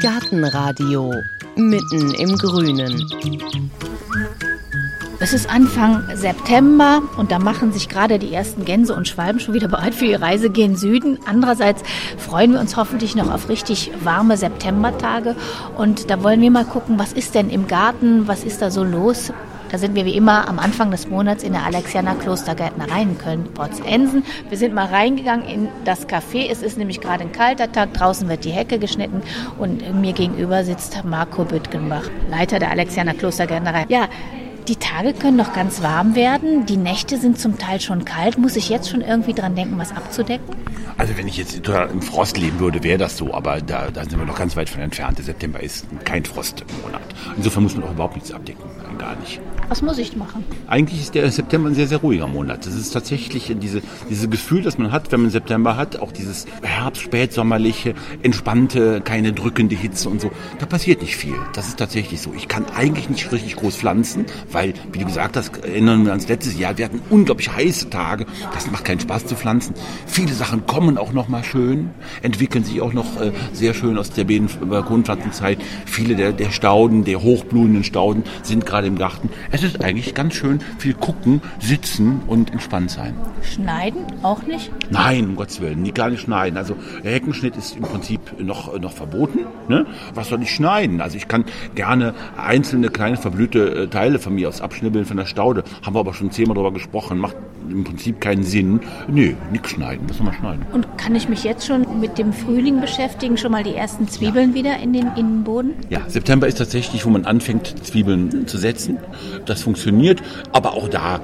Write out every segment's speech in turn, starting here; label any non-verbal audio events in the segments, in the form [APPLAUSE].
Gartenradio mitten im Grünen. Es ist Anfang September und da machen sich gerade die ersten Gänse und Schwalben schon wieder bereit für die Reise gen Süden. Andererseits freuen wir uns hoffentlich noch auf richtig warme Septembertage und da wollen wir mal gucken, was ist denn im Garten, was ist da so los. Da sind wir wie immer am Anfang des Monats in der Alexianer Klostergärtnerei in Köln-Porzensen. Wir sind mal reingegangen in das Café. Es ist nämlich gerade ein kalter Tag. Draußen wird die Hecke geschnitten und mir gegenüber sitzt Marco Büttgenbach, Leiter der Alexianer Klostergärtnerei. Ja, die Tage können noch ganz warm werden. Die Nächte sind zum Teil schon kalt. Muss ich jetzt schon irgendwie dran denken, was abzudecken? Also wenn ich jetzt im Frost leben würde, wäre das so, aber da, da sind wir noch ganz weit von entfernt. Der September ist kein Frostmonat. Insofern muss man auch überhaupt nichts abdecken. Gar nicht. Was muss ich machen? Eigentlich ist der September ein sehr, sehr ruhiger Monat. Das ist tatsächlich diese, dieses Gefühl, das man hat, wenn man September hat, auch dieses Herbst, spätsommerliche, entspannte, keine drückende Hitze und so. Da passiert nicht viel. Das ist tatsächlich so. Ich kann eigentlich nicht richtig groß pflanzen, weil, wie du gesagt hast, erinnern wir uns letztes Jahr, wir hatten unglaublich heiße Tage. Das macht keinen Spaß zu pflanzen. Viele Sachen kommen auch noch mal schön, entwickeln sich auch noch äh, sehr schön aus der Balkonpflanzenzeit. Viele der, der Stauden, der hochblühenden Stauden sind gerade im Garten. Es ist eigentlich ganz schön viel gucken, sitzen und entspannt sein. Schneiden auch nicht? Nein, um Gottes Willen, nie, gar nicht schneiden. Also der Heckenschnitt ist im Prinzip noch, noch verboten. Ne? Was soll ich schneiden? Also ich kann gerne einzelne kleine verblühte äh, Teile von mir aus abschnibbeln von der Staude. Haben wir aber schon zehnmal darüber gesprochen. Macht im Prinzip keinen Sinn. Nö, nichts schneiden. Was soll man schneiden? Und kann ich mich jetzt schon mit dem Frühling beschäftigen? Schon mal die ersten Zwiebeln ja. wieder in den Innenboden? Ja, September ist tatsächlich, wo man anfängt, Zwiebeln zu setzen das funktioniert. Aber auch da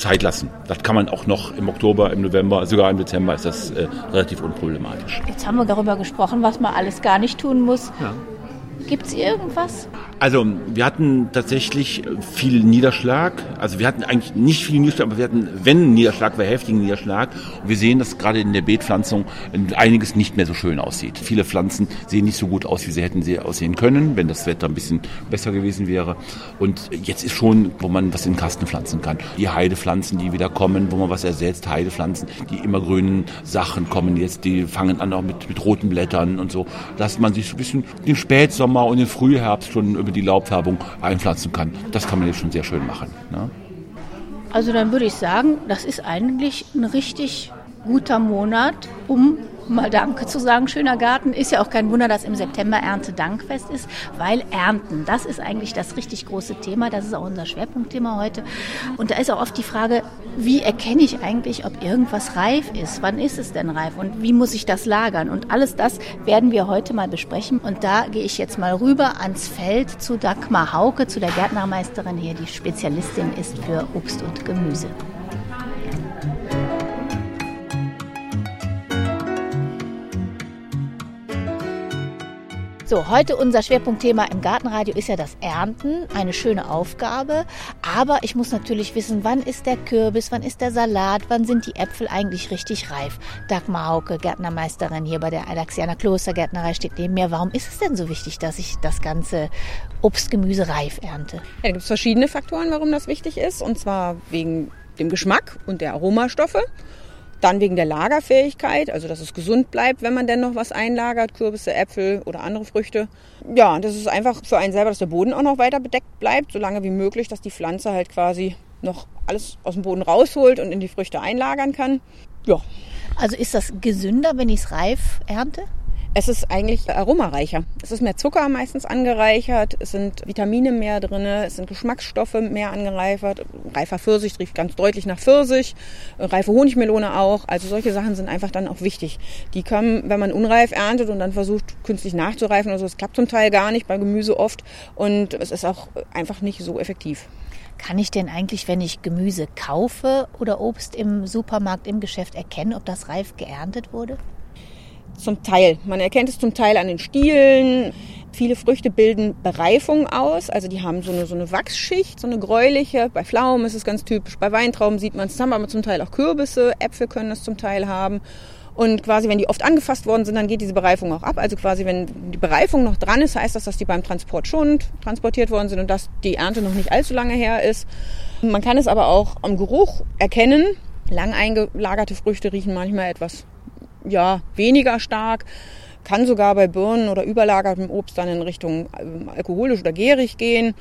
Zeit lassen. Das kann man auch noch im Oktober, im November, sogar im Dezember ist das äh, relativ unproblematisch. Jetzt haben wir darüber gesprochen, was man alles gar nicht tun muss. Ja. Gibt es irgendwas? Also wir hatten tatsächlich viel Niederschlag. Also wir hatten eigentlich nicht viel Niederschlag, aber wir hatten, wenn Niederschlag, war heftigen Niederschlag. Und wir sehen, dass gerade in der Beetpflanzung einiges nicht mehr so schön aussieht. Viele Pflanzen sehen nicht so gut aus, wie sie hätten sie aussehen können, wenn das Wetter ein bisschen besser gewesen wäre. Und jetzt ist schon, wo man was in den Kasten pflanzen kann. Die Heidepflanzen, die wieder kommen, wo man was ersetzt, Heidepflanzen, die immergrünen Sachen kommen jetzt, die fangen an auch mit, mit roten Blättern und so, dass man sich so ein bisschen den Spätsommer und den Frühherbst schon über die Laubfärbung einpflanzen kann. Das kann man jetzt schon sehr schön machen. Ne? Also dann würde ich sagen, das ist eigentlich ein richtig guter Monat, um mal Danke zu sagen. Schöner Garten ist ja auch kein Wunder, dass im September Erntedankfest ist, weil Ernten, das ist eigentlich das richtig große Thema. Das ist auch unser Schwerpunktthema heute. Und da ist auch oft die Frage, wie erkenne ich eigentlich, ob irgendwas reif ist? Wann ist es denn reif? Und wie muss ich das lagern? Und alles das werden wir heute mal besprechen. Und da gehe ich jetzt mal rüber ans Feld zu Dagmar Hauke, zu der Gärtnermeisterin hier, die Spezialistin ist für Obst und Gemüse. So, heute unser Schwerpunktthema im Gartenradio ist ja das Ernten. Eine schöne Aufgabe. Aber ich muss natürlich wissen, wann ist der Kürbis, wann ist der Salat, wann sind die Äpfel eigentlich richtig reif? Dagmar Hauke, Gärtnermeisterin hier bei der Alexianer Klostergärtnerei, steht neben mir. Warum ist es denn so wichtig, dass ich das ganze Obstgemüse reif ernte? Ja, da gibt es verschiedene Faktoren, warum das wichtig ist. Und zwar wegen dem Geschmack und der Aromastoffe. Dann wegen der Lagerfähigkeit, also dass es gesund bleibt, wenn man denn noch was einlagert, Kürbisse, Äpfel oder andere Früchte. Ja, das ist einfach für einen selber, dass der Boden auch noch weiter bedeckt bleibt, so lange wie möglich, dass die Pflanze halt quasi noch alles aus dem Boden rausholt und in die Früchte einlagern kann. Ja. Also ist das gesünder, wenn ich es reif ernte? Es ist eigentlich aromareicher. Es ist mehr Zucker meistens angereichert, es sind Vitamine mehr drin, es sind Geschmacksstoffe mehr angereichert. Reifer Pfirsich riecht ganz deutlich nach Pfirsich, reife Honigmelone auch. Also solche Sachen sind einfach dann auch wichtig. Die kommen, wenn man unreif erntet und dann versucht künstlich nachzureifen oder so, das klappt zum Teil gar nicht, bei Gemüse oft. Und es ist auch einfach nicht so effektiv. Kann ich denn eigentlich, wenn ich Gemüse kaufe oder Obst im Supermarkt, im Geschäft erkennen, ob das reif geerntet wurde? Zum Teil. Man erkennt es zum Teil an den Stielen. Viele Früchte bilden Bereifung aus, also die haben so eine, so eine Wachsschicht, so eine gräuliche. Bei Pflaumen ist es ganz typisch, bei Weintrauben sieht man es, haben aber zum Teil auch Kürbisse, Äpfel können das zum Teil haben. Und quasi, wenn die oft angefasst worden sind, dann geht diese Bereifung auch ab. Also quasi, wenn die Bereifung noch dran ist, heißt das, dass die beim Transport schon transportiert worden sind und dass die Ernte noch nicht allzu lange her ist. Man kann es aber auch am Geruch erkennen. Lang eingelagerte Früchte riechen manchmal etwas ja, weniger stark. Kann sogar bei Birnen oder überlagertem Obst dann in Richtung ähm, alkoholisch oder gärig gehen.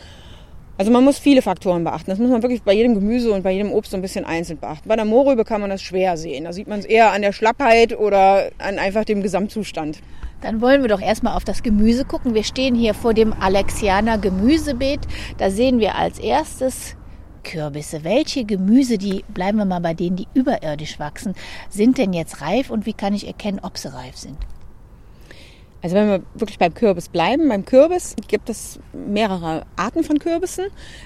Also man muss viele Faktoren beachten. Das muss man wirklich bei jedem Gemüse und bei jedem Obst so ein bisschen einzeln beachten. Bei der Mohrrübe kann man das schwer sehen. Da sieht man es eher an der Schlappheit oder an einfach dem Gesamtzustand. Dann wollen wir doch erstmal auf das Gemüse gucken. Wir stehen hier vor dem Alexianer Gemüsebeet. Da sehen wir als erstes Kürbisse. Welche Gemüse, die bleiben wir mal bei denen, die überirdisch wachsen, sind denn jetzt reif und wie kann ich erkennen, ob sie reif sind? Also wenn wir wirklich beim Kürbis bleiben, beim Kürbis gibt es mehrere Arten von Kürbissen.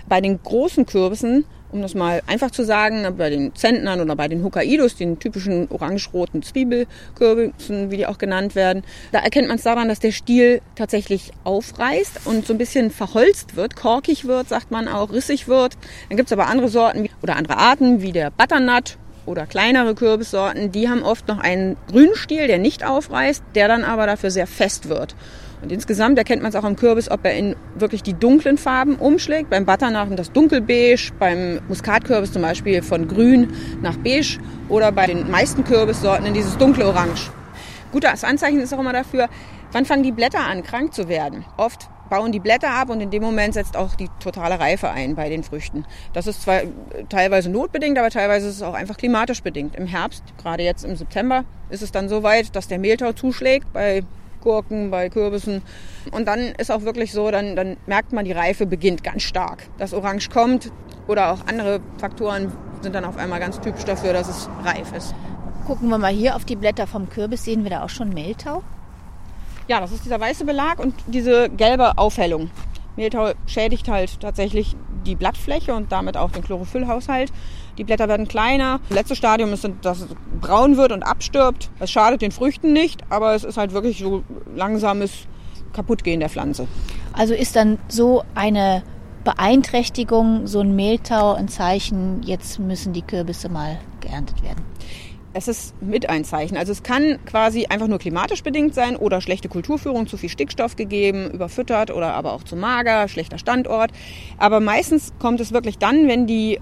Bei den großen Kürbissen, um das mal einfach zu sagen, bei den Zentnern oder bei den Hokkaidos, den typischen orange-roten Zwiebelkürbissen, wie die auch genannt werden, da erkennt man es daran, dass der Stiel tatsächlich aufreißt und so ein bisschen verholzt wird, korkig wird, sagt man auch, rissig wird. Dann gibt es aber andere Sorten oder andere Arten, wie der Butternut oder kleinere Kürbissorten, die haben oft noch einen grünen Stiel, der nicht aufreißt, der dann aber dafür sehr fest wird. Und insgesamt erkennt man es auch am Kürbis, ob er in wirklich die dunklen Farben umschlägt. Beim Butternachen das dunkelbeige, beim Muskatkürbis zum Beispiel von grün nach beige oder bei den meisten Kürbissorten in dieses dunkle Orange. Gutes Anzeichen ist auch immer dafür, wann fangen die Blätter an, krank zu werden. Oft bauen die Blätter ab und in dem Moment setzt auch die totale Reife ein bei den Früchten. Das ist zwar teilweise notbedingt, aber teilweise ist es auch einfach klimatisch bedingt. Im Herbst, gerade jetzt im September, ist es dann so weit, dass der Mehltau zuschlägt bei Gurken, bei Kürbissen. Und dann ist auch wirklich so, dann, dann merkt man, die Reife beginnt ganz stark. Das Orange kommt oder auch andere Faktoren sind dann auf einmal ganz typisch dafür, dass es reif ist. Gucken wir mal hier auf die Blätter vom Kürbis, sehen wir da auch schon Mehltau? Ja, das ist dieser weiße Belag und diese gelbe Aufhellung. Mehltau schädigt halt tatsächlich die Blattfläche und damit auch den Chlorophyllhaushalt. Die Blätter werden kleiner. Das letzte Stadium ist, dass es braun wird und abstirbt. Es schadet den Früchten nicht, aber es ist halt wirklich so langsames Kaputtgehen der Pflanze. Also ist dann so eine Beeinträchtigung, so ein Mehltau ein Zeichen, jetzt müssen die Kürbisse mal geerntet werden? Es ist mit ein Zeichen. Also es kann quasi einfach nur klimatisch bedingt sein oder schlechte Kulturführung, zu viel Stickstoff gegeben, überfüttert oder aber auch zu mager, schlechter Standort. Aber meistens kommt es wirklich dann, wenn die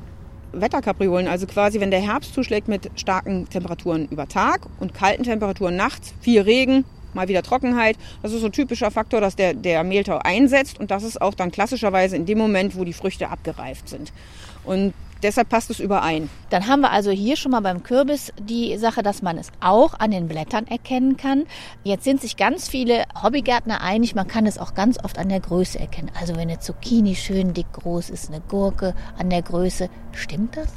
Wetterkapriolen, also quasi wenn der Herbst zuschlägt mit starken Temperaturen über Tag und kalten Temperaturen nachts, viel Regen, mal wieder Trockenheit. Das ist so ein typischer Faktor, dass der, der Mehltau einsetzt und das ist auch dann klassischerweise in dem Moment, wo die Früchte abgereift sind. Und Deshalb passt es überein. Dann haben wir also hier schon mal beim Kürbis die Sache, dass man es auch an den Blättern erkennen kann. Jetzt sind sich ganz viele Hobbygärtner einig, man kann es auch ganz oft an der Größe erkennen. Also wenn eine Zucchini schön dick groß ist, eine Gurke an der Größe, stimmt das?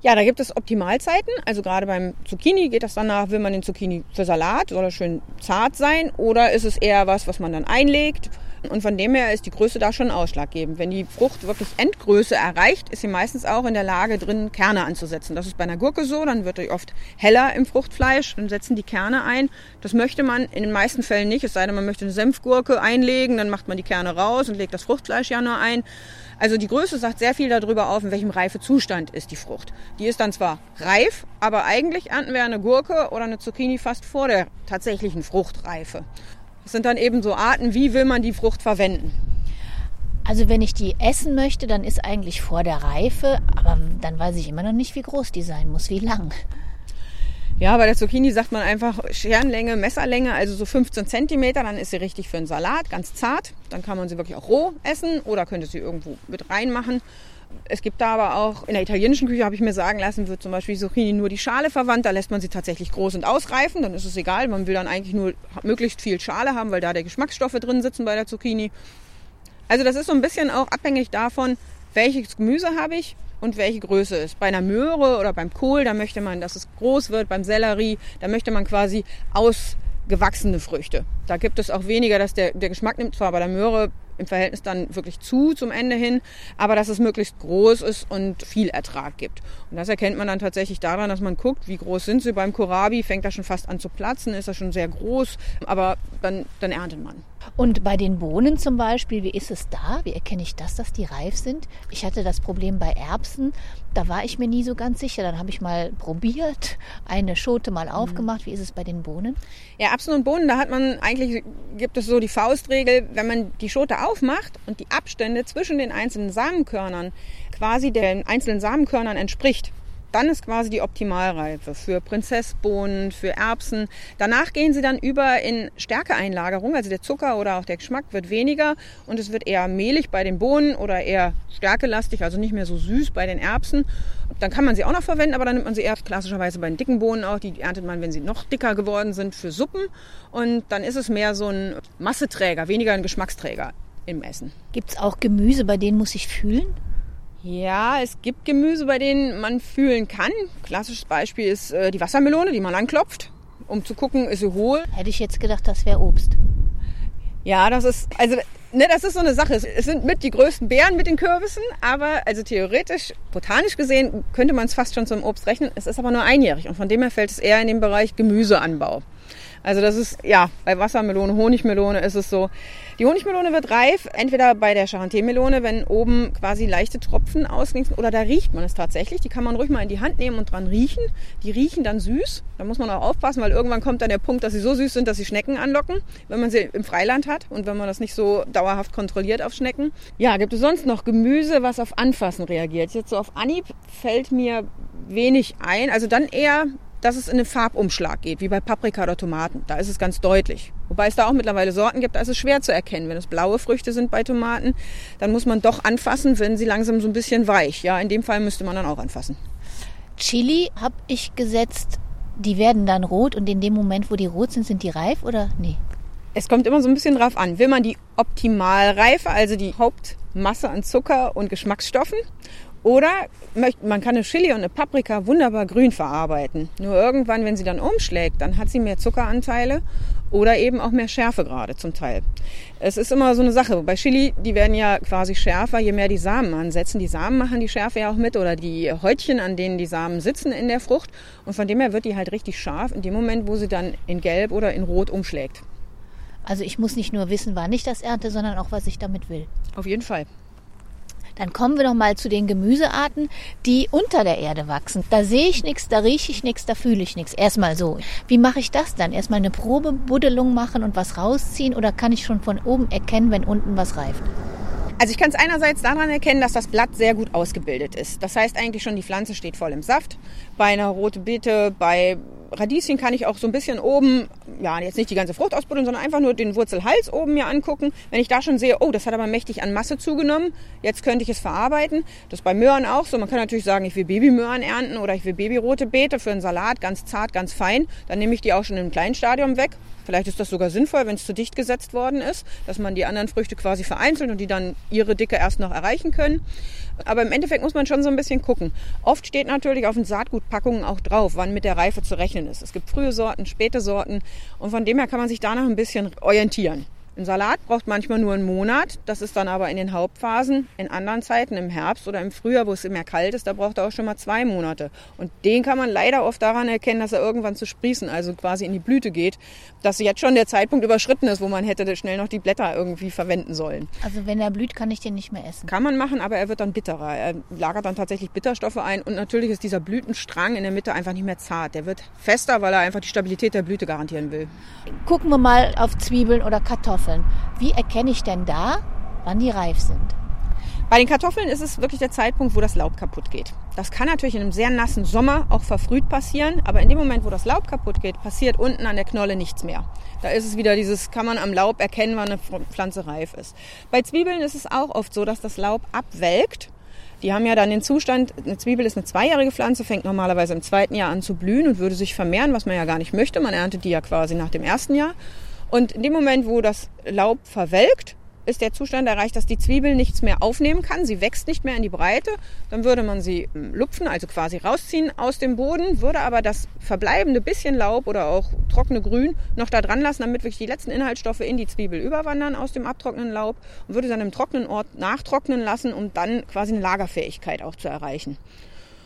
Ja, da gibt es Optimalzeiten. Also gerade beim Zucchini geht das danach, will man den Zucchini für Salat, soll er schön zart sein oder ist es eher was, was man dann einlegt? Und von dem her ist die Größe da schon ausschlaggebend. Wenn die Frucht wirklich Endgröße erreicht, ist sie meistens auch in der Lage, drin Kerne anzusetzen. Das ist bei einer Gurke so, dann wird die oft heller im Fruchtfleisch, dann setzen die Kerne ein. Das möchte man in den meisten Fällen nicht, es sei denn, man möchte eine Senfgurke einlegen, dann macht man die Kerne raus und legt das Fruchtfleisch ja nur ein. Also die Größe sagt sehr viel darüber auf, in welchem Reifezustand ist die Frucht. Die ist dann zwar reif, aber eigentlich ernten wir eine Gurke oder eine Zucchini fast vor der tatsächlichen Fruchtreife. Das sind dann eben so Arten, wie will man die Frucht verwenden. Also wenn ich die essen möchte, dann ist eigentlich vor der Reife, aber dann weiß ich immer noch nicht, wie groß die sein muss, wie lang. Ja, bei der Zucchini sagt man einfach Scherenlänge, Messerlänge, also so 15 Zentimeter, dann ist sie richtig für einen Salat, ganz zart. Dann kann man sie wirklich auch roh essen oder könnte sie irgendwo mit reinmachen. Es gibt da aber auch, in der italienischen Küche habe ich mir sagen lassen, wird zum Beispiel Zucchini nur die Schale verwandt. Da lässt man sie tatsächlich groß und ausreifen. Dann ist es egal. Man will dann eigentlich nur möglichst viel Schale haben, weil da die Geschmacksstoffe drin sitzen bei der Zucchini. Also das ist so ein bisschen auch abhängig davon, welches Gemüse habe ich und welche Größe ist. Bei einer Möhre oder beim Kohl, da möchte man, dass es groß wird. Beim Sellerie, da möchte man quasi ausgewachsene Früchte. Da gibt es auch weniger, dass der, der Geschmack nimmt zwar bei der Möhre im Verhältnis dann wirklich zu zum Ende hin, aber dass es möglichst groß ist und viel Ertrag gibt. Und das erkennt man dann tatsächlich daran, dass man guckt, wie groß sind sie. Beim Kohlrabi fängt er schon fast an zu platzen, ist er schon sehr groß, aber dann, dann erntet man. Und bei den Bohnen zum Beispiel, wie ist es da? Wie erkenne ich das, dass die reif sind? Ich hatte das Problem bei Erbsen, da war ich mir nie so ganz sicher. Dann habe ich mal [LAUGHS] probiert, eine Schote mal aufgemacht. Wie ist es bei den Bohnen? Ja, Erbsen und Bohnen, da hat man eigentlich, gibt es so die Faustregel, wenn man die Schote aufmacht und die Abstände zwischen den einzelnen Samenkörnern quasi den einzelnen Samenkörnern entspricht, dann ist quasi die Optimalreife für Prinzessbohnen, für Erbsen. Danach gehen sie dann über in Stärkeeinlagerung, also der Zucker oder auch der Geschmack wird weniger und es wird eher mehlig bei den Bohnen oder eher stärkelastig, also nicht mehr so süß bei den Erbsen. Dann kann man sie auch noch verwenden, aber dann nimmt man sie eher klassischerweise bei den dicken Bohnen auch. Die erntet man, wenn sie noch dicker geworden sind, für Suppen. Und dann ist es mehr so ein Masseträger, weniger ein Geschmacksträger im Essen. Gibt es auch Gemüse, bei denen muss ich fühlen? Ja, es gibt Gemüse, bei denen man fühlen kann. Klassisches Beispiel ist äh, die Wassermelone, die man anklopft, um zu gucken, ist sie hohl. Hätte ich jetzt gedacht, das wäre Obst. Ja, das ist, also, ne, das ist so eine Sache. Es sind mit die größten Beeren mit den Kürbissen, aber also theoretisch, botanisch gesehen, könnte man es fast schon zum Obst rechnen. Es ist aber nur einjährig und von dem her fällt es eher in den Bereich Gemüseanbau. Also das ist, ja, bei Wassermelone, Honigmelone ist es so. Die Honigmelone wird reif, entweder bei der Charenté-Melone, wenn oben quasi leichte Tropfen ausklingen, oder da riecht man es tatsächlich. Die kann man ruhig mal in die Hand nehmen und dran riechen. Die riechen dann süß. Da muss man auch aufpassen, weil irgendwann kommt dann der Punkt, dass sie so süß sind, dass sie Schnecken anlocken, wenn man sie im Freiland hat und wenn man das nicht so dauerhaft kontrolliert auf Schnecken. Ja, gibt es sonst noch Gemüse, was auf Anfassen reagiert? Jetzt so auf Anhieb fällt mir wenig ein. Also dann eher dass es in den Farbumschlag geht, wie bei Paprika oder Tomaten. Da ist es ganz deutlich. Wobei es da auch mittlerweile Sorten gibt, da ist es schwer zu erkennen. Wenn es blaue Früchte sind bei Tomaten, dann muss man doch anfassen, wenn sie langsam so ein bisschen weich. Ja, in dem Fall müsste man dann auch anfassen. Chili habe ich gesetzt, die werden dann rot und in dem Moment, wo die rot sind, sind die reif oder nee? Es kommt immer so ein bisschen drauf an. Will man die Optimalreife, also die Hauptmasse an Zucker und Geschmacksstoffen? Oder man kann eine Chili und eine Paprika wunderbar grün verarbeiten. Nur irgendwann, wenn sie dann umschlägt, dann hat sie mehr Zuckeranteile oder eben auch mehr Schärfe gerade zum Teil. Es ist immer so eine Sache. Bei Chili, die werden ja quasi schärfer, je mehr die Samen ansetzen. Die Samen machen die Schärfe ja auch mit oder die Häutchen, an denen die Samen sitzen in der Frucht. Und von dem her wird die halt richtig scharf in dem Moment, wo sie dann in Gelb oder in Rot umschlägt. Also ich muss nicht nur wissen, wann ich das ernte, sondern auch, was ich damit will. Auf jeden Fall. Dann kommen wir noch mal zu den Gemüsearten, die unter der Erde wachsen. Da sehe ich nichts, da rieche ich nichts, da fühle ich nichts. Erstmal so. Wie mache ich das dann? Erstmal eine Probebuddelung machen und was rausziehen oder kann ich schon von oben erkennen, wenn unten was reift? Also ich kann es einerseits daran erkennen, dass das Blatt sehr gut ausgebildet ist. Das heißt eigentlich schon, die Pflanze steht voll im Saft. Bei einer rote Beete, bei Radieschen kann ich auch so ein bisschen oben, ja, jetzt nicht die ganze Frucht ausbuddeln, sondern einfach nur den Wurzelhals oben mir angucken. Wenn ich da schon sehe, oh, das hat aber mächtig an Masse zugenommen, jetzt könnte ich es verarbeiten. Das ist bei Möhren auch so. Man kann natürlich sagen, ich will Babymöhren ernten oder ich will babyrote Beete für einen Salat, ganz zart, ganz fein. Dann nehme ich die auch schon im kleinen Stadium weg. Vielleicht ist das sogar sinnvoll, wenn es zu dicht gesetzt worden ist, dass man die anderen Früchte quasi vereinzelt und die dann ihre Dicke erst noch erreichen können. Aber im Endeffekt muss man schon so ein bisschen gucken. Oft steht natürlich auf den Saatgutpackungen auch drauf, wann mit der Reife zu rechnen ist. Es gibt frühe Sorten, späte Sorten und von dem her kann man sich danach ein bisschen orientieren. Ein Salat braucht manchmal nur einen Monat. Das ist dann aber in den Hauptphasen. In anderen Zeiten, im Herbst oder im Frühjahr, wo es immer kalt ist, da braucht er auch schon mal zwei Monate. Und den kann man leider oft daran erkennen, dass er irgendwann zu sprießen, also quasi in die Blüte geht, dass jetzt schon der Zeitpunkt überschritten ist, wo man hätte schnell noch die Blätter irgendwie verwenden sollen. Also wenn er blüht, kann ich den nicht mehr essen. Kann man machen, aber er wird dann bitterer. Er lagert dann tatsächlich Bitterstoffe ein und natürlich ist dieser Blütenstrang in der Mitte einfach nicht mehr zart. Der wird fester, weil er einfach die Stabilität der Blüte garantieren will. Gucken wir mal auf Zwiebeln oder Kartoffeln. Kartoffeln. Wie erkenne ich denn da, wann die reif sind? Bei den Kartoffeln ist es wirklich der Zeitpunkt, wo das Laub kaputt geht. Das kann natürlich in einem sehr nassen Sommer auch verfrüht passieren, aber in dem Moment, wo das Laub kaputt geht, passiert unten an der Knolle nichts mehr. Da ist es wieder dieses, kann man am Laub erkennen, wann eine Pflanze reif ist. Bei Zwiebeln ist es auch oft so, dass das Laub abwelkt. Die haben ja dann den Zustand, eine Zwiebel ist eine zweijährige Pflanze, fängt normalerweise im zweiten Jahr an zu blühen und würde sich vermehren, was man ja gar nicht möchte. Man erntet die ja quasi nach dem ersten Jahr. Und in dem Moment, wo das Laub verwelkt, ist der Zustand erreicht, dass die Zwiebel nichts mehr aufnehmen kann. Sie wächst nicht mehr in die Breite. Dann würde man sie ähm, lupfen, also quasi rausziehen aus dem Boden, würde aber das verbleibende bisschen Laub oder auch trockene Grün noch da dran lassen, damit wirklich die letzten Inhaltsstoffe in die Zwiebel überwandern aus dem abtrocknenden Laub und würde dann im trockenen Ort nachtrocknen lassen, um dann quasi eine Lagerfähigkeit auch zu erreichen.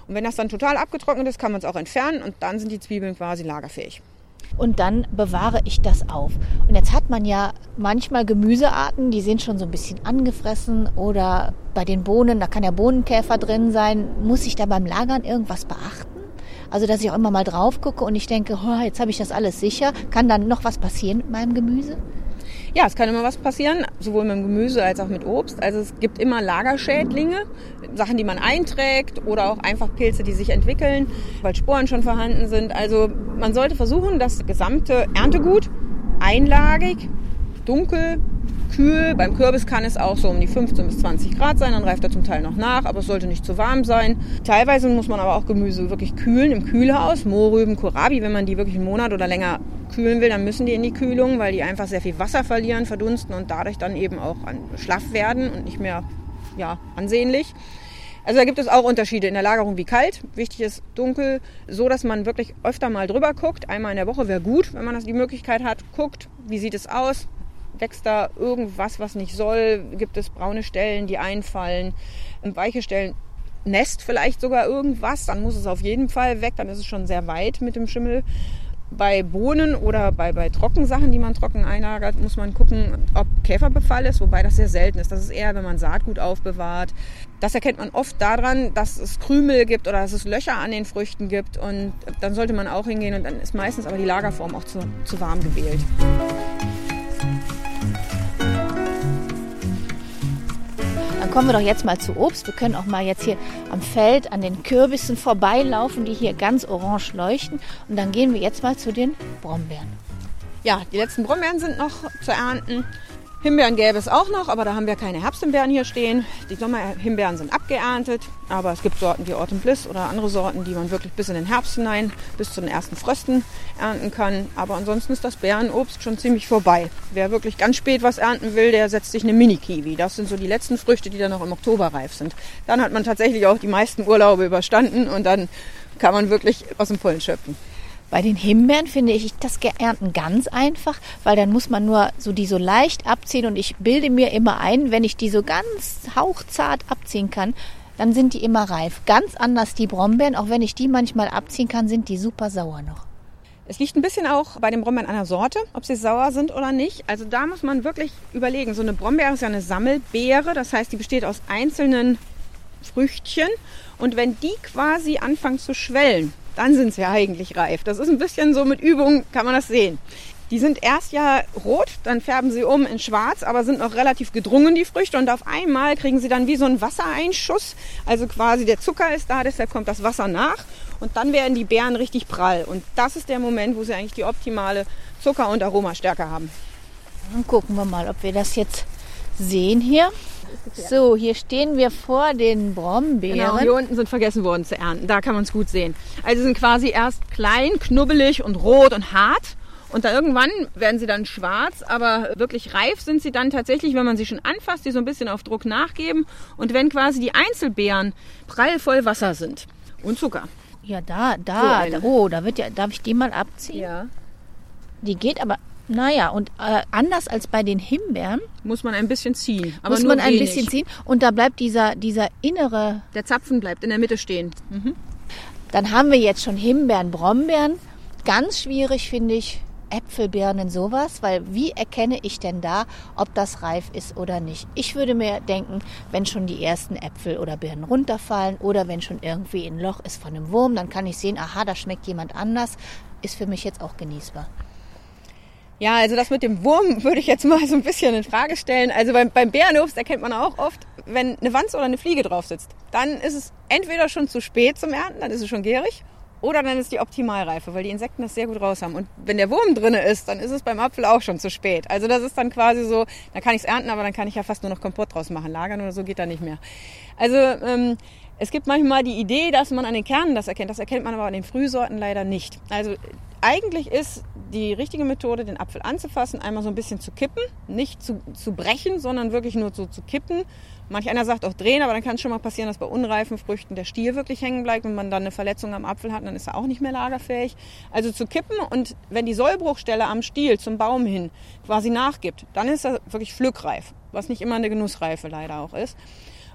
Und wenn das dann total abgetrocknet ist, kann man es auch entfernen und dann sind die Zwiebeln quasi lagerfähig und dann bewahre ich das auf. Und jetzt hat man ja manchmal Gemüsearten, die sind schon so ein bisschen angefressen oder bei den Bohnen, da kann ja Bohnenkäfer drin sein. Muss ich da beim Lagern irgendwas beachten? Also, dass ich auch immer mal drauf gucke und ich denke, oh, jetzt habe ich das alles sicher. Kann dann noch was passieren mit meinem Gemüse? Ja, es kann immer was passieren, sowohl mit dem Gemüse als auch mit Obst. Also es gibt immer Lagerschädlinge, Sachen, die man einträgt oder auch einfach Pilze, die sich entwickeln, weil Sporen schon vorhanden sind. Also man sollte versuchen, das gesamte Erntegut einlagig, dunkel, kühl. Beim Kürbis kann es auch so um die 15 bis 20 Grad sein, dann reift er zum Teil noch nach, aber es sollte nicht zu warm sein. Teilweise muss man aber auch Gemüse wirklich kühlen im Kühlhaus. Mohrrüben, Kohlrabi, wenn man die wirklich einen Monat oder länger kühlen will, dann müssen die in die Kühlung, weil die einfach sehr viel Wasser verlieren, verdunsten und dadurch dann eben auch schlaff werden und nicht mehr ja, ansehnlich. Also da gibt es auch Unterschiede in der Lagerung, wie kalt. Wichtig ist dunkel, so dass man wirklich öfter mal drüber guckt. Einmal in der Woche wäre gut, wenn man das die Möglichkeit hat. Guckt, wie sieht es aus? Wächst da irgendwas, was nicht soll? Gibt es braune Stellen, die einfallen? Weiche Stellen Nest vielleicht sogar irgendwas, dann muss es auf jeden Fall weg, dann ist es schon sehr weit mit dem Schimmel bei Bohnen oder bei, bei Trockensachen, die man trocken einlagert, muss man gucken, ob Käferbefall ist, wobei das sehr selten ist. Das ist eher, wenn man Saatgut aufbewahrt. Das erkennt man oft daran, dass es Krümel gibt oder dass es Löcher an den Früchten gibt. Und dann sollte man auch hingehen und dann ist meistens aber die Lagerform auch zu, zu warm gewählt. Kommen wir doch jetzt mal zu Obst. Wir können auch mal jetzt hier am Feld an den Kürbissen vorbeilaufen, die hier ganz orange leuchten. Und dann gehen wir jetzt mal zu den Brombeeren. Ja, die letzten Brombeeren sind noch zu ernten. Himbeeren gäbe es auch noch, aber da haben wir keine Herbsthimbeeren hier stehen. Die Sommerhimbeeren sind abgeerntet, aber es gibt Sorten wie Autumn Bliss oder andere Sorten, die man wirklich bis in den Herbst hinein, bis zu den ersten Frösten ernten kann. Aber ansonsten ist das Beerenobst schon ziemlich vorbei. Wer wirklich ganz spät was ernten will, der setzt sich eine Mini-Kiwi. Das sind so die letzten Früchte, die dann noch im Oktober reif sind. Dann hat man tatsächlich auch die meisten Urlaube überstanden und dann kann man wirklich aus dem Pollen schöpfen. Bei den Himbeeren finde ich das Ernten ganz einfach, weil dann muss man nur so die so leicht abziehen und ich bilde mir immer ein, wenn ich die so ganz hauchzart abziehen kann, dann sind die immer reif. Ganz anders die Brombeeren, auch wenn ich die manchmal abziehen kann, sind die super sauer noch. Es liegt ein bisschen auch bei den Brombeeren an der Sorte, ob sie sauer sind oder nicht. Also da muss man wirklich überlegen. So eine Brombeere ist ja eine Sammelbeere, das heißt, die besteht aus einzelnen Früchtchen. Und wenn die quasi anfangen zu schwellen, dann sind sie eigentlich reif. Das ist ein bisschen so mit Übung, kann man das sehen. Die sind erst ja rot, dann färben sie um in schwarz, aber sind noch relativ gedrungen, die Früchte. Und auf einmal kriegen sie dann wie so einen Wassereinschuss. Also quasi der Zucker ist da, deshalb kommt das Wasser nach. Und dann werden die Beeren richtig prall. Und das ist der Moment, wo sie eigentlich die optimale Zucker- und Aromastärke haben. Dann gucken wir mal, ob wir das jetzt sehen hier. So, hier stehen wir vor den Brombeeren. Genau, hier unten sind vergessen worden zu ernten. Da kann man es gut sehen. Also sind quasi erst klein, knubbelig und rot und hart. Und dann irgendwann werden sie dann schwarz, aber wirklich reif sind sie dann tatsächlich, wenn man sie schon anfasst, die so ein bisschen auf Druck nachgeben. Und wenn quasi die Einzelbeeren prall voll Wasser sind und Zucker. Ja, da, da, so da oh, da wird ja, darf ich die mal abziehen? Ja. Die geht aber naja, und äh, anders als bei den Himbeeren muss man ein bisschen ziehen. Aber muss man ein wenig. bisschen ziehen und da bleibt dieser, dieser innere. Der Zapfen bleibt in der Mitte stehen. Mhm. Dann haben wir jetzt schon Himbeeren, Brombeeren. Ganz schwierig finde ich Äpfelbirnen sowas, weil wie erkenne ich denn da, ob das reif ist oder nicht? Ich würde mir denken, wenn schon die ersten Äpfel oder Birnen runterfallen oder wenn schon irgendwie ein Loch ist von einem Wurm, dann kann ich sehen, aha, da schmeckt jemand anders, ist für mich jetzt auch genießbar. Ja, also das mit dem Wurm [LAUGHS] würde ich jetzt mal so ein bisschen in Frage stellen. Also beim, beim Bärenobst erkennt man auch oft, wenn eine Wanze oder eine Fliege drauf sitzt, dann ist es entweder schon zu spät zum Ernten, dann ist es schon gierig, oder dann ist die Optimalreife, weil die Insekten das sehr gut raus haben. Und wenn der Wurm drinne ist, dann ist es beim Apfel auch schon zu spät. Also das ist dann quasi so, dann kann ich es ernten, aber dann kann ich ja fast nur noch Kompott draus machen. Lagern oder so geht da nicht mehr. Also ähm, es gibt manchmal die Idee, dass man an den Kernen das erkennt. Das erkennt man aber an den Frühsorten leider nicht. Also eigentlich ist die richtige Methode, den Apfel anzufassen, einmal so ein bisschen zu kippen, nicht zu, zu brechen, sondern wirklich nur so zu kippen. Manch einer sagt auch drehen, aber dann kann es schon mal passieren, dass bei unreifen Früchten der Stiel wirklich hängen bleibt und man dann eine Verletzung am Apfel hat, dann ist er auch nicht mehr lagerfähig. Also zu kippen und wenn die Sollbruchstelle am Stiel zum Baum hin quasi nachgibt, dann ist er wirklich pflückreif, was nicht immer eine Genussreife leider auch ist.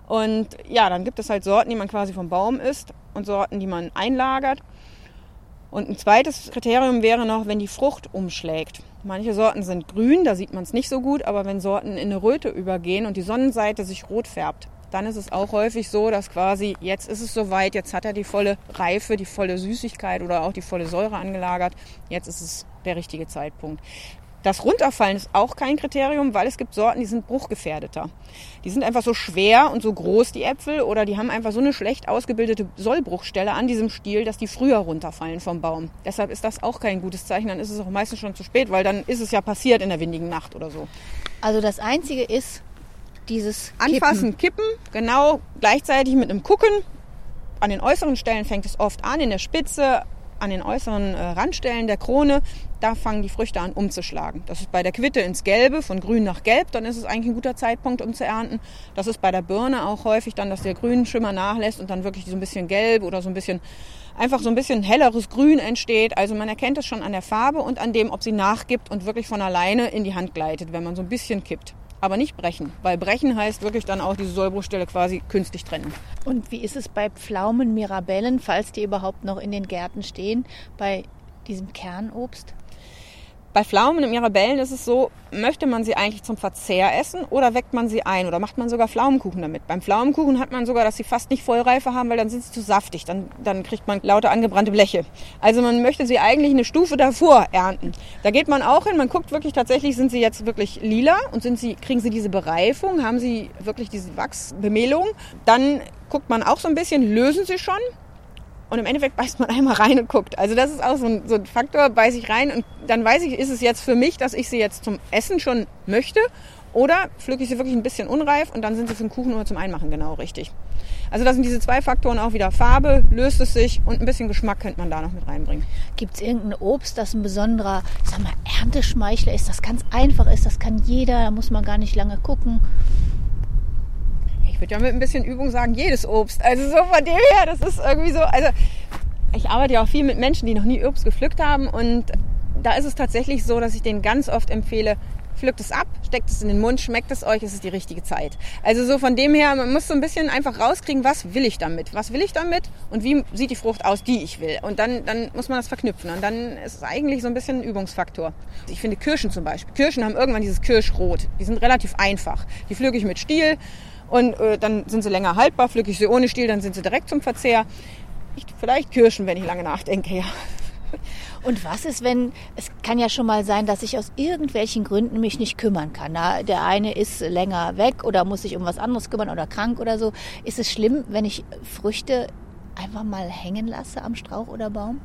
Und ja, dann gibt es halt Sorten, die man quasi vom Baum isst und Sorten, die man einlagert. Und ein zweites Kriterium wäre noch, wenn die Frucht umschlägt. Manche Sorten sind grün, da sieht man es nicht so gut, aber wenn Sorten in eine Röte übergehen und die Sonnenseite sich rot färbt, dann ist es auch häufig so, dass quasi jetzt ist es soweit, jetzt hat er die volle Reife, die volle Süßigkeit oder auch die volle Säure angelagert. Jetzt ist es der richtige Zeitpunkt. Das Runterfallen ist auch kein Kriterium, weil es gibt Sorten, die sind bruchgefährdeter. Die sind einfach so schwer und so groß, die Äpfel, oder die haben einfach so eine schlecht ausgebildete Sollbruchstelle an diesem Stiel, dass die früher runterfallen vom Baum. Deshalb ist das auch kein gutes Zeichen. Dann ist es auch meistens schon zu spät, weil dann ist es ja passiert in der windigen Nacht oder so. Also das Einzige ist dieses Anfassen, kippen, genau gleichzeitig mit einem Gucken. An den äußeren Stellen fängt es oft an, in der Spitze, an den äußeren äh, Randstellen der Krone, da fangen die Früchte an umzuschlagen. Das ist bei der Quitte ins Gelbe, von grün nach gelb, dann ist es eigentlich ein guter Zeitpunkt, um zu ernten. Das ist bei der Birne auch häufig dann, dass der Grünschimmer nachlässt und dann wirklich so ein bisschen gelb oder so ein bisschen, einfach so ein bisschen helleres Grün entsteht. Also man erkennt es schon an der Farbe und an dem, ob sie nachgibt und wirklich von alleine in die Hand gleitet, wenn man so ein bisschen kippt aber nicht brechen, weil brechen heißt wirklich dann auch diese Sollbruchstelle quasi künstlich trennen. Und wie ist es bei Pflaumen, Mirabellen, falls die überhaupt noch in den Gärten stehen, bei diesem Kernobst? Bei Pflaumen und Mirabellen ist es so, möchte man sie eigentlich zum Verzehr essen oder weckt man sie ein oder macht man sogar Pflaumenkuchen damit. Beim Pflaumenkuchen hat man sogar, dass sie fast nicht Vollreife haben, weil dann sind sie zu saftig, dann, dann kriegt man lauter angebrannte Bleche. Also man möchte sie eigentlich eine Stufe davor ernten. Da geht man auch hin, man guckt wirklich tatsächlich, sind sie jetzt wirklich lila und sind sie, kriegen sie diese Bereifung, haben sie wirklich diese Wachsbemehlung. Dann guckt man auch so ein bisschen, lösen sie schon und im Endeffekt beißt man einmal rein und guckt. Also das ist auch so ein, so ein Faktor, beiß ich rein und dann weiß ich, ist es jetzt für mich, dass ich sie jetzt zum Essen schon möchte oder pflücke ich sie wirklich ein bisschen unreif und dann sind sie für den Kuchen oder zum Einmachen genau richtig. Also das sind diese zwei Faktoren auch wieder. Farbe, löst es sich und ein bisschen Geschmack könnte man da noch mit reinbringen. Gibt es irgendein Obst, das ein besonderer, sag mal, Ernteschmeichler ist, das ganz einfach ist, das kann jeder, da muss man gar nicht lange gucken ich würde ja mit ein bisschen Übung sagen, jedes Obst. Also so von dem her, das ist irgendwie so, also ich arbeite ja auch viel mit Menschen, die noch nie Obst gepflückt haben und da ist es tatsächlich so, dass ich denen ganz oft empfehle, pflückt es ab, steckt es in den Mund, schmeckt es euch, es ist die richtige Zeit. Also so von dem her, man muss so ein bisschen einfach rauskriegen, was will ich damit? Was will ich damit und wie sieht die Frucht aus, die ich will? Und dann, dann muss man das verknüpfen und dann ist es eigentlich so ein bisschen ein Übungsfaktor. Ich finde Kirschen zum Beispiel. Kirschen haben irgendwann dieses Kirschrot. Die sind relativ einfach. Die pflücke ich mit Stiel und äh, dann sind sie länger haltbar. Pflücke ich sie ohne Stiel, dann sind sie direkt zum Verzehr. Ich, vielleicht Kirschen, wenn ich lange nachdenke, ja. Und was ist, wenn, es kann ja schon mal sein, dass ich aus irgendwelchen Gründen mich nicht kümmern kann. Na, der eine ist länger weg oder muss sich um was anderes kümmern oder krank oder so. Ist es schlimm, wenn ich Früchte einfach mal hängen lasse am Strauch oder Baum?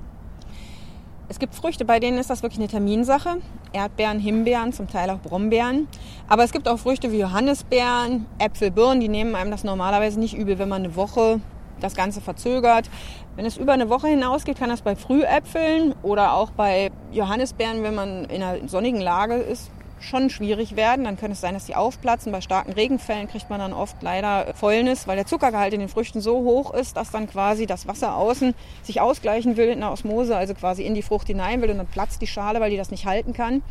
Es gibt Früchte, bei denen ist das wirklich eine Terminsache. Erdbeeren, Himbeeren, zum Teil auch Brombeeren. Aber es gibt auch Früchte wie Johannisbeeren, Äpfel, Birnen, die nehmen einem das normalerweise nicht übel, wenn man eine Woche das Ganze verzögert. Wenn es über eine Woche hinausgeht, kann das bei Frühäpfeln oder auch bei Johannisbeeren, wenn man in einer sonnigen Lage ist, schon schwierig werden. Dann könnte es sein, dass die aufplatzen. Bei starken Regenfällen kriegt man dann oft leider Fäulnis, weil der Zuckergehalt in den Früchten so hoch ist, dass dann quasi das Wasser außen sich ausgleichen will in der Osmose, also quasi in die Frucht hinein will und dann platzt die Schale, weil die das nicht halten kann.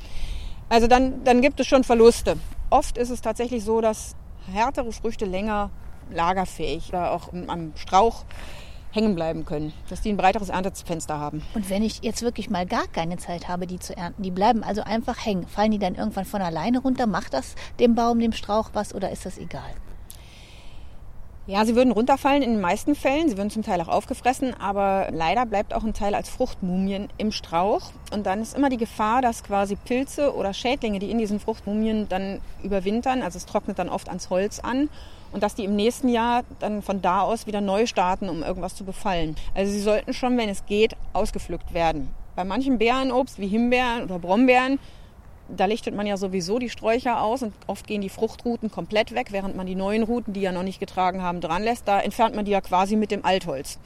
Also dann, dann gibt es schon Verluste. Oft ist es tatsächlich so, dass härtere Früchte länger lagerfähig oder auch am Strauch hängen bleiben können, dass die ein breiteres Erntefenster haben. Und wenn ich jetzt wirklich mal gar keine Zeit habe, die zu ernten, die bleiben also einfach hängen. Fallen die dann irgendwann von alleine runter? Macht das dem Baum, dem Strauch was oder ist das egal? Ja, sie würden runterfallen in den meisten Fällen. Sie würden zum Teil auch aufgefressen, aber leider bleibt auch ein Teil als Fruchtmumien im Strauch. Und dann ist immer die Gefahr, dass quasi Pilze oder Schädlinge, die in diesen Fruchtmumien dann überwintern, also es trocknet dann oft ans Holz an und dass die im nächsten Jahr dann von da aus wieder neu starten, um irgendwas zu befallen. Also sie sollten schon, wenn es geht, ausgepflückt werden. Bei manchen Beerenobst wie Himbeeren oder Brombeeren, da lichtet man ja sowieso die Sträucher aus und oft gehen die Fruchtrouten komplett weg, während man die neuen Routen, die ja noch nicht getragen haben, dran lässt. Da entfernt man die ja quasi mit dem Altholz.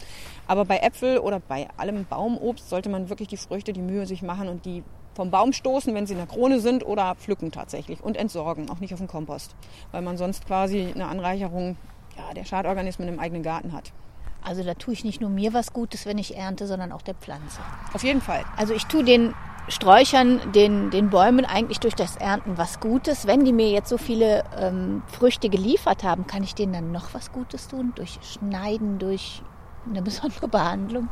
Aber bei Äpfel oder bei allem Baumobst sollte man wirklich die Früchte die Mühe sich machen und die vom Baum stoßen, wenn sie in der Krone sind, oder pflücken tatsächlich und entsorgen, auch nicht auf dem Kompost, weil man sonst quasi eine Anreicherung ja, der Schadorganismen im eigenen Garten hat. Also da tue ich nicht nur mir was Gutes, wenn ich ernte, sondern auch der Pflanze. Auf jeden Fall. Also ich tue den Sträuchern, den, den Bäumen eigentlich durch das Ernten was Gutes. Wenn die mir jetzt so viele ähm, Früchte geliefert haben, kann ich denen dann noch was Gutes tun? Durch Schneiden, durch eine [LAUGHS] besondere Behandlung?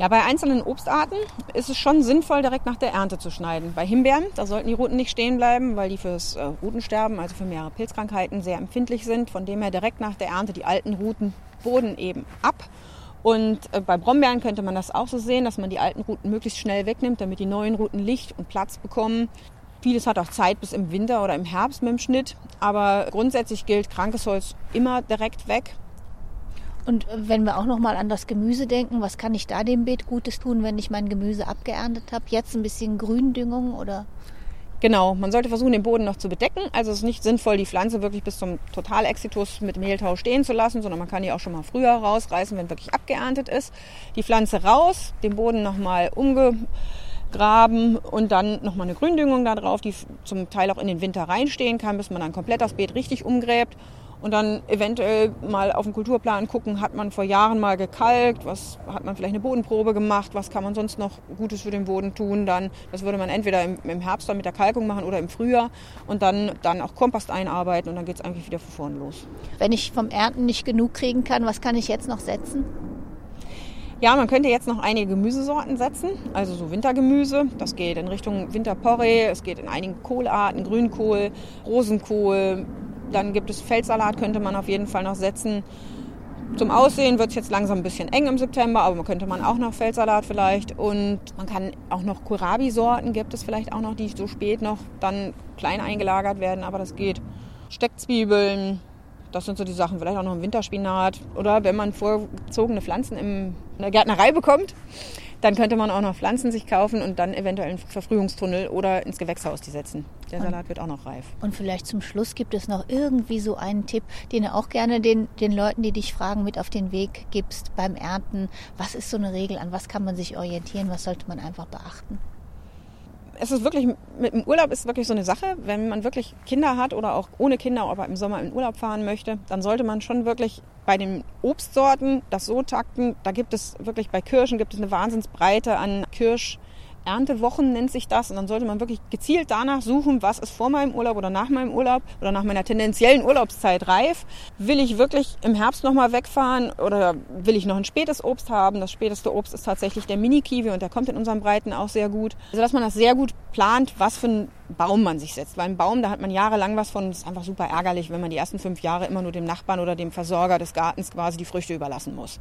Ja, bei einzelnen Obstarten ist es schon sinnvoll, direkt nach der Ernte zu schneiden. Bei Himbeeren, da sollten die Ruten nicht stehen bleiben, weil die fürs äh, Rutensterben, also für mehrere Pilzkrankheiten, sehr empfindlich sind. Von dem her direkt nach der Ernte die alten Ruten wurden eben ab. Und äh, bei Brombeeren könnte man das auch so sehen, dass man die alten Ruten möglichst schnell wegnimmt, damit die neuen Ruten Licht und Platz bekommen. Vieles hat auch Zeit bis im Winter oder im Herbst mit dem Schnitt. Aber grundsätzlich gilt krankes Holz immer direkt weg. Und wenn wir auch noch mal an das Gemüse denken, was kann ich da dem Beet Gutes tun, wenn ich mein Gemüse abgeerntet habe? Jetzt ein bisschen Gründüngung oder? Genau, man sollte versuchen, den Boden noch zu bedecken. Also es ist nicht sinnvoll, die Pflanze wirklich bis zum Totalexitus mit Mehltau stehen zu lassen, sondern man kann die auch schon mal früher rausreißen, wenn wirklich abgeerntet ist. Die Pflanze raus, den Boden nochmal umgegraben und dann nochmal eine Gründüngung da drauf, die zum Teil auch in den Winter reinstehen kann, bis man dann komplett das Beet richtig umgräbt und dann eventuell mal auf den Kulturplan gucken, hat man vor Jahren mal gekalkt, was hat man vielleicht eine Bodenprobe gemacht, was kann man sonst noch Gutes für den Boden tun, dann das würde man entweder im, im Herbst dann mit der Kalkung machen oder im Frühjahr und dann, dann auch Kompost einarbeiten und dann geht es eigentlich wieder von vorne los. Wenn ich vom Ernten nicht genug kriegen kann, was kann ich jetzt noch setzen? Ja, man könnte jetzt noch einige Gemüsesorten setzen, also so Wintergemüse. Das geht in Richtung Winterporree, es geht in einigen Kohlarten, Grünkohl, Rosenkohl, dann gibt es Feldsalat, könnte man auf jeden Fall noch setzen. Zum Aussehen wird es jetzt langsam ein bisschen eng im September, aber könnte man auch noch Feldsalat vielleicht. Und man kann auch noch Kohlrabi-Sorten, gibt es vielleicht auch noch, die so spät noch dann klein eingelagert werden, aber das geht. Steckzwiebeln, das sind so die Sachen, vielleicht auch noch ein Winterspinat. Oder wenn man vorgezogene Pflanzen in der Gärtnerei bekommt, dann könnte man auch noch Pflanzen sich kaufen und dann eventuell einen Verfrühungstunnel oder ins Gewächshaus die setzen. Der Salat wird auch noch reif. Und vielleicht zum Schluss gibt es noch irgendwie so einen Tipp, den du auch gerne den, den Leuten, die dich fragen, mit auf den Weg gibst beim Ernten. Was ist so eine Regel? An was kann man sich orientieren? Was sollte man einfach beachten? Es ist wirklich, mit dem Urlaub ist wirklich so eine Sache. Wenn man wirklich Kinder hat oder auch ohne Kinder, aber im Sommer in Urlaub fahren möchte, dann sollte man schon wirklich bei den Obstsorten das so takten. Da gibt es wirklich bei Kirschen gibt es eine Wahnsinnsbreite an Kirsch. Erntewochen nennt sich das. Und dann sollte man wirklich gezielt danach suchen, was ist vor meinem Urlaub oder nach meinem Urlaub oder nach meiner tendenziellen Urlaubszeit reif. Will ich wirklich im Herbst nochmal wegfahren oder will ich noch ein spätes Obst haben? Das späteste Obst ist tatsächlich der Mini-Kiwi und der kommt in unseren Breiten auch sehr gut. Also dass man das sehr gut plant, was für ein Baum man sich setzt. Weil ein Baum, da hat man jahrelang was von. Das ist einfach super ärgerlich, wenn man die ersten fünf Jahre immer nur dem Nachbarn oder dem Versorger des Gartens quasi die Früchte überlassen muss.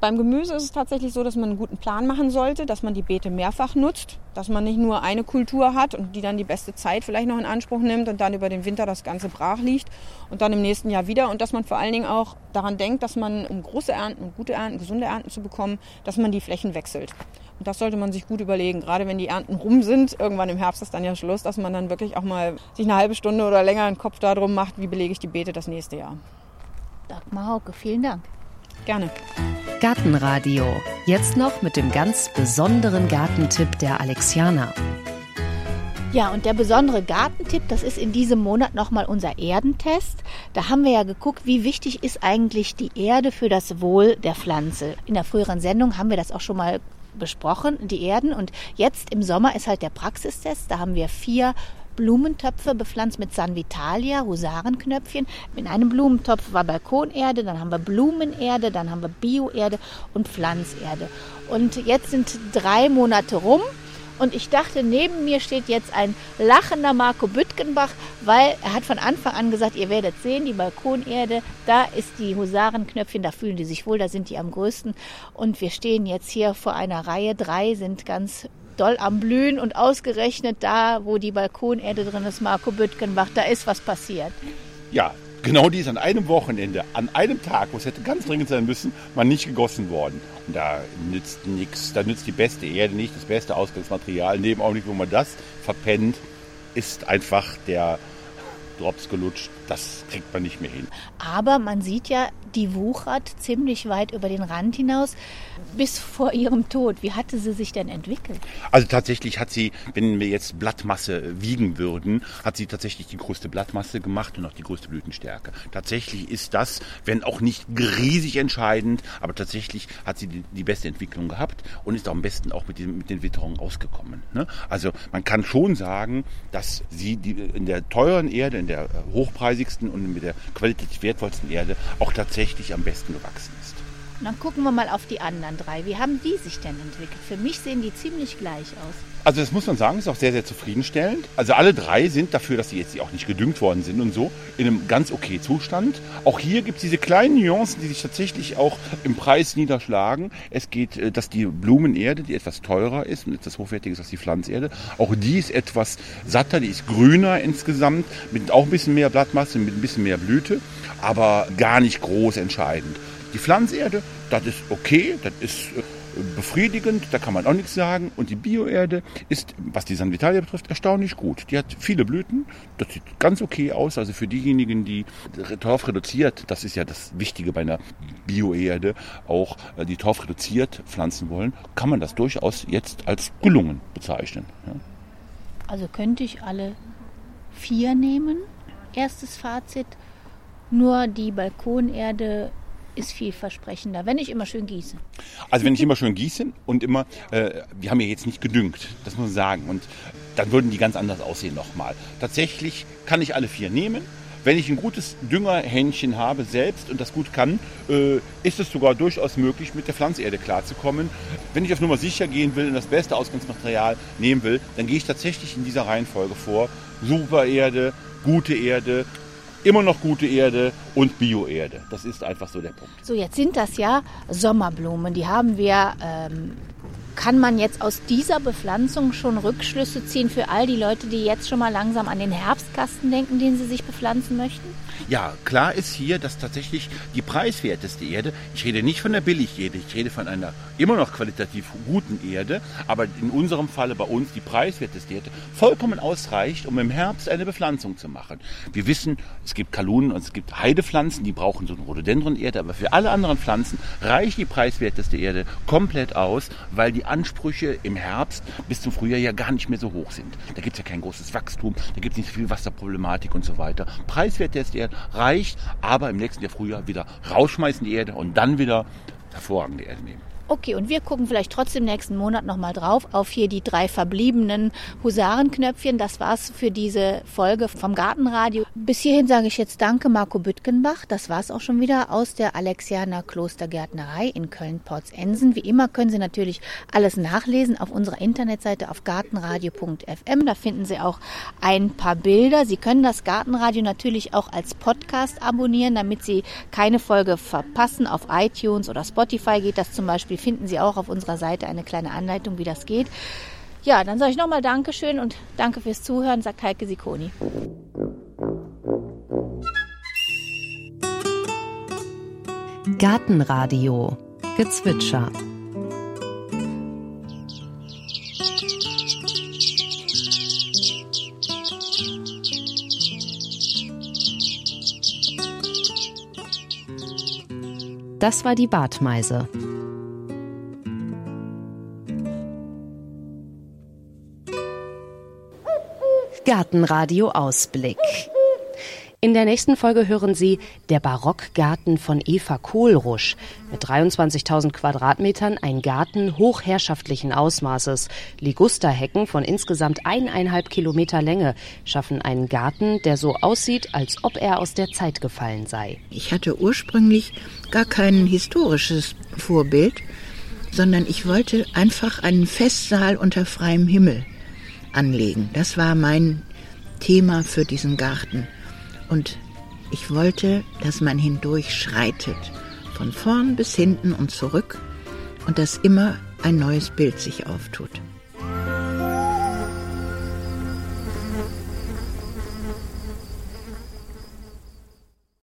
Beim Gemüse ist es tatsächlich so, dass man einen guten Plan machen sollte, dass man die Beete mehrfach nutzt, dass man nicht nur eine Kultur hat und die dann die beste Zeit vielleicht noch in Anspruch nimmt und dann über den Winter das Ganze brach liegt und dann im nächsten Jahr wieder und dass man vor allen Dingen auch daran denkt, dass man, um große Ernten und gute Ernten, gesunde Ernten zu bekommen, dass man die Flächen wechselt. Und das sollte man sich gut überlegen, gerade wenn die Ernten rum sind. Irgendwann im Herbst ist dann ja Schluss, dass man dann wirklich auch mal sich eine halbe Stunde oder länger einen Kopf darum macht, wie belege ich die Beete das nächste Jahr. Dagmar Hauke, vielen Dank. Gerne. Gartenradio. Jetzt noch mit dem ganz besonderen Gartentipp der Alexianer. Ja, und der besondere Gartentipp, das ist in diesem Monat nochmal unser Erdentest. Da haben wir ja geguckt, wie wichtig ist eigentlich die Erde für das Wohl der Pflanze. In der früheren Sendung haben wir das auch schon mal besprochen, die Erden. Und jetzt im Sommer ist halt der Praxistest. Da haben wir vier Blumentöpfe bepflanzt mit Sanvitalia, Husarenknöpfchen. In einem Blumentopf war Balkonerde, dann haben wir Blumenerde, dann haben wir Bioerde und Pflanzerde. Und jetzt sind drei Monate rum. Und ich dachte, neben mir steht jetzt ein lachender Marco Büttgenbach, weil er hat von Anfang an gesagt, ihr werdet sehen, die Balkonerde, da ist die Husarenknöpfchen, da fühlen die sich wohl, da sind die am größten. Und wir stehen jetzt hier vor einer Reihe. Drei sind ganz doll am Blühen und ausgerechnet da, wo die Balkonerde drin ist, Marco Büttgenbach, da ist was passiert. Ja, genau die ist an einem Wochenende, an einem Tag, wo es hätte ganz dringend sein müssen, mal nicht gegossen worden. Und da nützt nichts, da nützt die beste Erde nicht, das beste Ausgangsmaterial. In dem Augenblick, wo man das verpennt, ist einfach der Drops gelutscht. Das kriegt man nicht mehr hin. Aber man sieht ja, die wuchert ziemlich weit über den Rand hinaus bis vor ihrem Tod. Wie hatte sie sich denn entwickelt? Also tatsächlich hat sie, wenn wir jetzt Blattmasse wiegen würden, hat sie tatsächlich die größte Blattmasse gemacht und auch die größte Blütenstärke. Tatsächlich ist das, wenn auch nicht riesig entscheidend, aber tatsächlich hat sie die, die beste Entwicklung gehabt und ist auch am besten auch mit, diesem, mit den Witterungen ausgekommen. Ne? Also man kann schon sagen, dass sie die, in der teuren Erde, in der hochpreisigsten und mit der qualitativ wertvollsten Erde auch tatsächlich am besten gewachsen ist. Und dann gucken wir mal auf die anderen drei. Wie haben die sich denn entwickelt? Für mich sehen die ziemlich gleich aus. Also das muss man sagen, ist auch sehr, sehr zufriedenstellend. Also alle drei sind dafür, dass sie jetzt auch nicht gedüngt worden sind und so, in einem ganz okay Zustand. Auch hier gibt es diese kleinen Nuancen, die sich tatsächlich auch im Preis niederschlagen. Es geht, äh, dass die Blumenerde, die etwas teurer ist und etwas hochwertiger ist als die Pflanzerde, auch die ist etwas satter, die ist grüner insgesamt, mit auch ein bisschen mehr Blattmasse, mit ein bisschen mehr Blüte, aber gar nicht groß entscheidend. Die Pflanzerde, das ist okay, das ist äh, befriedigend, da kann man auch nichts sagen. Und die Bioerde ist, was die San Vitalia betrifft, erstaunlich gut. Die hat viele Blüten, das sieht ganz okay aus. Also für diejenigen, die Torf reduziert, das ist ja das Wichtige bei einer Bioerde, auch äh, die Torf reduziert pflanzen wollen, kann man das durchaus jetzt als gelungen bezeichnen. Also könnte ich alle vier nehmen. Erstes Fazit, nur die Balkonerde ist vielversprechender, wenn ich immer schön gieße. Also wenn ich immer schön gieße und immer, äh, wir haben ja jetzt nicht gedüngt, das muss man sagen. Und dann würden die ganz anders aussehen nochmal. Tatsächlich kann ich alle vier nehmen. Wenn ich ein gutes Düngerhändchen habe selbst und das gut kann, äh, ist es sogar durchaus möglich, mit der Pflanzerde klarzukommen. Wenn ich auf Nummer sicher gehen will und das beste Ausgangsmaterial nehmen will, dann gehe ich tatsächlich in dieser Reihenfolge vor. Supererde, gute Erde, immer noch gute Erde und Bioerde. Das ist einfach so der Punkt. So, jetzt sind das ja Sommerblumen. Die haben wir. Ähm, kann man jetzt aus dieser Bepflanzung schon Rückschlüsse ziehen für all die Leute, die jetzt schon mal langsam an den Herbstkasten denken, den sie sich bepflanzen möchten? Ja, klar ist hier, dass tatsächlich die preiswerteste Erde, ich rede nicht von der Billigerde, ich rede von einer immer noch qualitativ guten Erde, aber in unserem Falle bei uns die preiswerteste Erde, vollkommen ausreicht, um im Herbst eine Bepflanzung zu machen. Wir wissen, es gibt Kalunen und es gibt Heidepflanzen, die brauchen so eine Rhododendron-Erde, aber für alle anderen Pflanzen reicht die preiswerteste Erde komplett aus, weil die Ansprüche im Herbst bis zum Frühjahr ja gar nicht mehr so hoch sind. Da gibt es ja kein großes Wachstum, da gibt es nicht so viel Wasserproblematik und so weiter. Preiswerteste Erde reicht, aber im nächsten Jahr Frühjahr wieder rausschmeißen die Erde und dann wieder hervorragende Erde nehmen. Okay, und wir gucken vielleicht trotzdem nächsten Monat nochmal drauf auf hier die drei verbliebenen Husarenknöpfchen. Das war's für diese Folge vom Gartenradio. Bis hierhin sage ich jetzt Danke, Marco Büttgenbach. Das war's auch schon wieder aus der Alexianer Klostergärtnerei in Köln-Porzensen. Wie immer können Sie natürlich alles nachlesen auf unserer Internetseite auf gartenradio.fm. Da finden Sie auch ein paar Bilder. Sie können das Gartenradio natürlich auch als Podcast abonnieren, damit Sie keine Folge verpassen. Auf iTunes oder Spotify geht das zum Beispiel finden Sie auch auf unserer Seite eine kleine Anleitung, wie das geht. Ja, dann sage ich nochmal Dankeschön und danke fürs Zuhören, sagt Heike Sikoni. Gartenradio Gezwitscher Das war die Bartmeise. Gartenradio Ausblick. In der nächsten Folge hören Sie Der Barockgarten von Eva Kohlrusch. Mit 23.000 Quadratmetern ein Garten hochherrschaftlichen Ausmaßes. Ligusterhecken von insgesamt eineinhalb Kilometer Länge schaffen einen Garten, der so aussieht, als ob er aus der Zeit gefallen sei. Ich hatte ursprünglich gar kein historisches Vorbild, sondern ich wollte einfach einen Festsaal unter freiem Himmel anlegen. Das war mein Thema für diesen Garten. Und ich wollte, dass man hindurch schreitet, von vorn bis hinten und zurück, und dass immer ein neues Bild sich auftut.